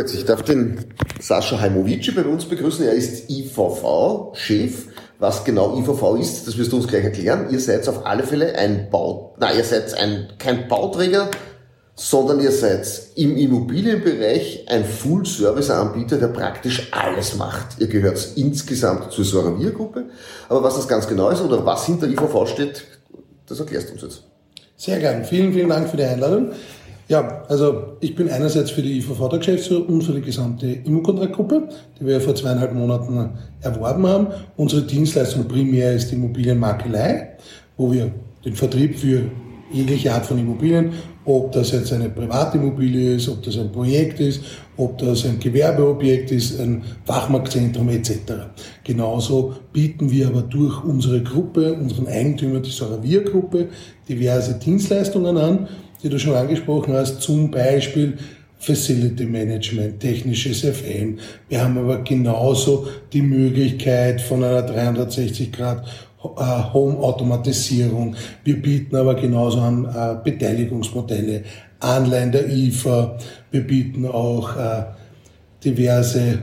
jetzt, ich darf den Sascha Heimovici bei uns begrüßen. Er ist IVV-Chef. Was genau IVV ist, das wirst du uns gleich erklären. Ihr seid auf alle Fälle ein Bau, na, ihr seid ein, kein Bauträger, sondern ihr seid im Immobilienbereich ein Full-Service-Anbieter, der praktisch alles macht. Ihr gehört insgesamt zur Soravia-Gruppe. Aber was das ganz genau ist oder was hinter IVV steht, das erklärst du uns jetzt. Sehr gern. Vielen, vielen Dank für die Einladung. Ja, also ich bin einerseits für die IVV der Geschäftsführer und für die gesamte Immokontraktgruppe, die wir vor zweieinhalb Monaten erworben haben. Unsere Dienstleistung primär ist die Immobilienmakelei, wo wir den Vertrieb für jegliche Art von Immobilien, ob das jetzt eine Privatimmobilie ist, ob das ein Projekt ist, ob das ein Gewerbeobjekt ist, ein Fachmarktzentrum etc. Genauso bieten wir aber durch unsere Gruppe, unseren Eigentümer, die Soravia-Gruppe, diverse Dienstleistungen an, die du schon angesprochen hast, zum Beispiel Facility Management, technisches FM. Wir haben aber genauso die Möglichkeit von einer 360 Grad äh, Home-Automatisierung. Wir bieten aber genauso an äh, Beteiligungsmodelle, Anleihen der IFA. Wir bieten auch äh, diverse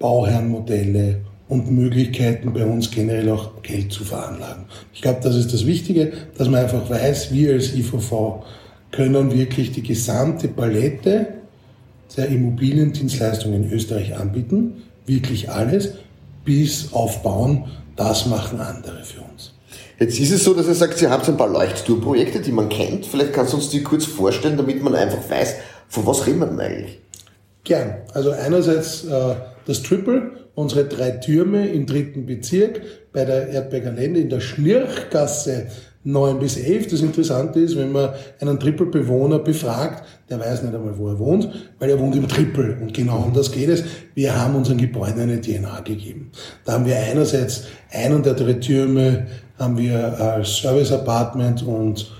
Bauherrenmodelle und Möglichkeiten bei uns generell auch Geld zu veranlagen. Ich glaube, das ist das Wichtige, dass man einfach weiß, wir als IVV können wirklich die gesamte Palette der Immobiliendienstleistungen in Österreich anbieten, wirklich alles, bis auf Bauen, das machen andere für uns. Jetzt ist es so, dass er sagt, ihr habt ein paar Leuchtturmprojekte, die man kennt. Vielleicht kannst du uns die kurz vorstellen, damit man einfach weiß, von was reden wir denn eigentlich? Gern. Also einerseits äh, das Triple, unsere drei Türme im dritten Bezirk bei der Erdberger Lände in der Schnirchgasse 9 bis 11. Das Interessante ist, wenn man einen Triple-Bewohner befragt, der weiß nicht einmal, wo er wohnt, weil er wohnt im Triple. Und genau um das geht es. Wir haben unseren Gebäuden eine DNA gegeben. Da haben wir einerseits einen der drei Türme haben wir als Service Apartment und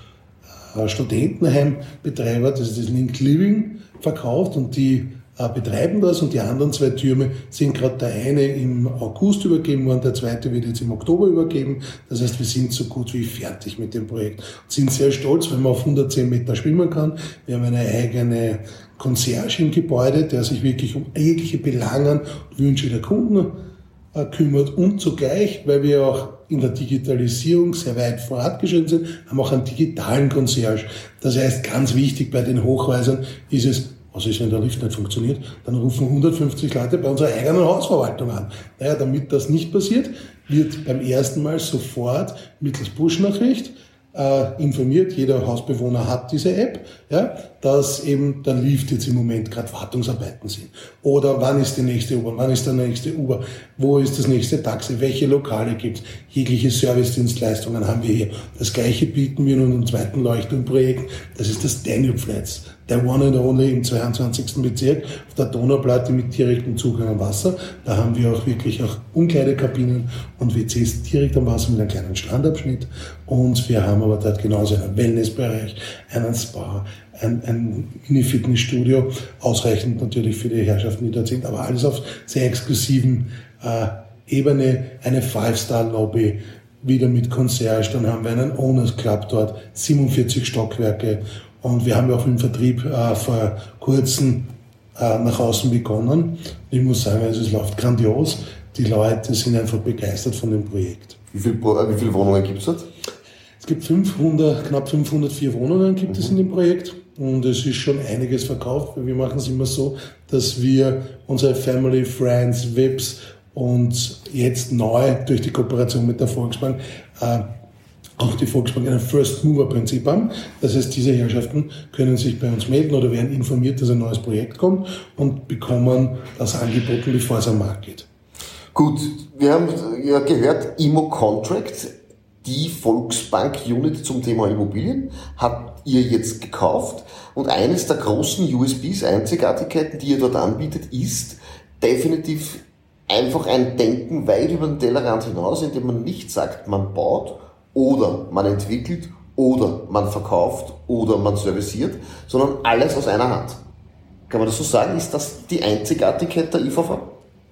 äh, Studentenheimbetreiber, das ist das Link Living, verkauft und die betreiben das und die anderen zwei Türme sind gerade der eine im August übergeben worden, der zweite wird jetzt im Oktober übergeben. Das heißt, wir sind so gut wie fertig mit dem Projekt. Sind sehr stolz, weil man auf 110 Meter schwimmen kann. Wir haben eine eigene Concierge im Gebäude, der sich wirklich um jegliche Belangen und Wünsche der Kunden äh, kümmert und zugleich, weil wir auch in der Digitalisierung sehr weit fortgeschritten sind, haben auch einen digitalen Concierge. Das heißt, ganz wichtig bei den Hochhäusern ist es, was ist, wenn der Lift nicht funktioniert? Dann rufen 150 Leute bei unserer eigenen Hausverwaltung an. Naja, damit das nicht passiert, wird beim ersten Mal sofort mittels Push-Nachricht äh, informiert, jeder Hausbewohner hat diese App, ja, dass eben der Lift jetzt im Moment gerade Wartungsarbeiten sind. Oder wann ist die nächste U-Bahn, wann ist der nächste Uber, wo ist das nächste Taxi, welche Lokale gibt's, jegliche Servicedienstleistungen haben wir hier. Das gleiche bieten wir in unserem zweiten Leuchtturmprojekt, das ist das Danube Flats, der One and Only im 22. Bezirk auf der Donauplatte mit direktem Zugang am Wasser. Da haben wir auch wirklich auch Umkleidekabinen und WCs direkt am Wasser mit einem kleinen Strandabschnitt. Und wir haben aber dort genauso einen Wellnessbereich, einen Spa, ein, ein Mini-Fitnessstudio, ausreichend natürlich für die Herrschaften, die dort sind, aber alles auf sehr exklusiven äh, Ebene, eine Five-Star-Lobby, wieder mit Concierge, dann haben wir einen Owners Club dort, 47 Stockwerke und wir haben ja auch im Vertrieb äh, vor kurzem äh, nach außen begonnen. Ich muss sagen, also es läuft grandios. Die Leute sind einfach begeistert von dem Projekt. Wie, viel, wie viele Wohnungen gibt es dort? Es gibt 500, knapp 504 Wohnungen gibt mhm. es in dem Projekt und es ist schon einiges verkauft. Wir machen es immer so, dass wir unsere Family, Friends, VIPs und jetzt neu durch die Kooperation mit der Volksbank äh, auch die Volksbank ein First Mover Prinzip haben. Das heißt, diese Herrschaften können sich bei uns melden oder werden informiert, dass ein neues Projekt kommt und bekommen das angeboten, bevor es am Markt geht. Gut, wir haben ja gehört, Immo Contract, die Volksbank Unit zum Thema Immobilien, habt ihr jetzt gekauft und eines der großen USBs, Einzigartigkeiten, die ihr dort anbietet, ist definitiv einfach ein Denken weit über den Tellerrand hinaus, indem man nicht sagt, man baut, oder man entwickelt oder man verkauft oder man serviciert, sondern alles aus einer Hand. Kann man das so sagen? Ist das die Einzigartigkeit der IVV?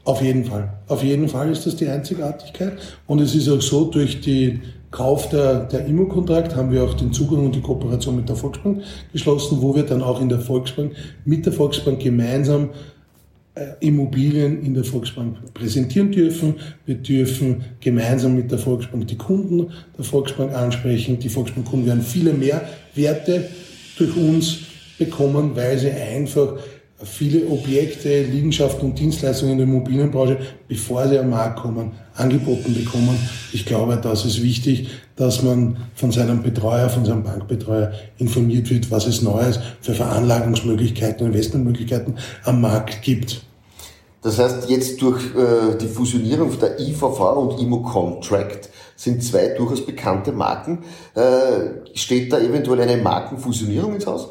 Auf jeden Fall. Auf jeden Fall ist das die Einzigartigkeit. Und es ist auch so, durch den Kauf der, der Immo-Kontrakt haben wir auch den Zugang und die Kooperation mit der Volksbank geschlossen, wo wir dann auch in der Volksbank mit der Volksbank gemeinsam Immobilien in der Volksbank präsentieren dürfen. Wir dürfen gemeinsam mit der Volksbank die Kunden der Volksbank ansprechen. Die Volksbankkunden werden viele mehr Werte durch uns bekommen, weil sie einfach viele Objekte, Liegenschaften und Dienstleistungen in der Immobilienbranche, bevor sie am Markt kommen, angeboten bekommen. Ich glaube, das ist wichtig, dass man von seinem Betreuer, von seinem Bankbetreuer informiert wird, was es Neues für Veranlagungsmöglichkeiten, Investmentmöglichkeiten am Markt gibt. Das heißt, jetzt durch äh, die Fusionierung der IVV und IMO Contract sind zwei durchaus bekannte Marken. Äh, steht da eventuell eine Markenfusionierung ins Haus?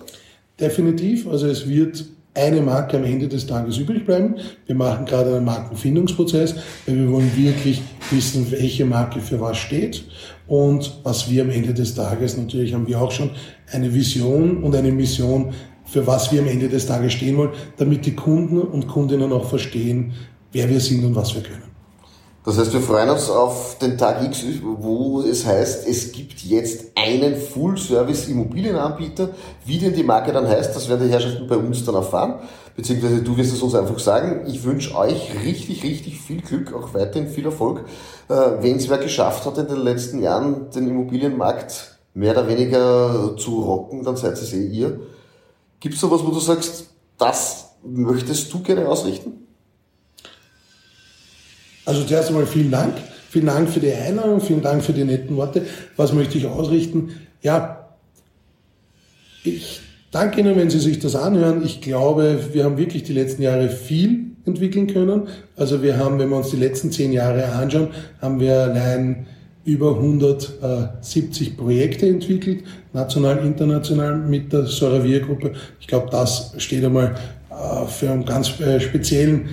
Definitiv. Also es wird eine Marke am Ende des Tages übrig bleiben. Wir machen gerade einen Markenfindungsprozess, weil wir wollen wirklich wissen, welche Marke für was steht und was wir am Ende des Tages, natürlich haben wir auch schon eine Vision und eine Mission, für was wir am Ende des Tages stehen wollen, damit die Kunden und Kundinnen auch verstehen, wer wir sind und was wir können. Das heißt, wir freuen uns auf den Tag X, wo es heißt, es gibt jetzt einen Full-Service-Immobilienanbieter. Wie denn die Marke dann heißt, das werden die Herrschaften bei uns dann erfahren. Beziehungsweise du wirst es uns einfach sagen. Ich wünsche euch richtig, richtig viel Glück, auch weiterhin viel Erfolg. Äh, Wenn es wer geschafft hat in den letzten Jahren, den Immobilienmarkt mehr oder weniger zu rocken, dann seid es eh ihr. Gibt es sowas, wo du sagst, das möchtest du gerne ausrichten? Also zuerst einmal vielen Dank. Vielen Dank für die Einladung, vielen Dank für die netten Worte. Was möchte ich ausrichten? Ja, ich danke Ihnen, wenn Sie sich das anhören. Ich glaube, wir haben wirklich die letzten Jahre viel entwickeln können. Also wir haben, wenn wir uns die letzten zehn Jahre anschauen, haben wir allein über 170 Projekte entwickelt, national, international mit der Soravia-Gruppe. Ich glaube, das steht einmal äh, für einen ganz äh, speziellen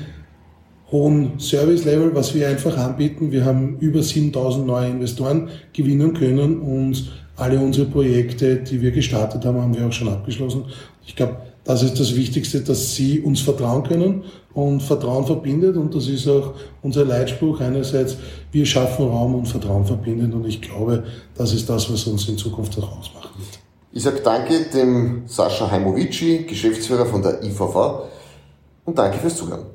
hohen Service-Level, was wir einfach anbieten. Wir haben über 7000 neue Investoren gewinnen können und alle unsere Projekte, die wir gestartet haben, haben wir auch schon abgeschlossen. Ich glaube, das ist das Wichtigste, dass Sie uns vertrauen können und Vertrauen verbindet und das ist auch unser Leitspruch einerseits, wir schaffen Raum und Vertrauen verbindet und ich glaube, das ist das, was uns in Zukunft auch ausmachen wird. Ich sage danke dem Sascha Heimovici, Geschäftsführer von der IVV und danke fürs Zuhören.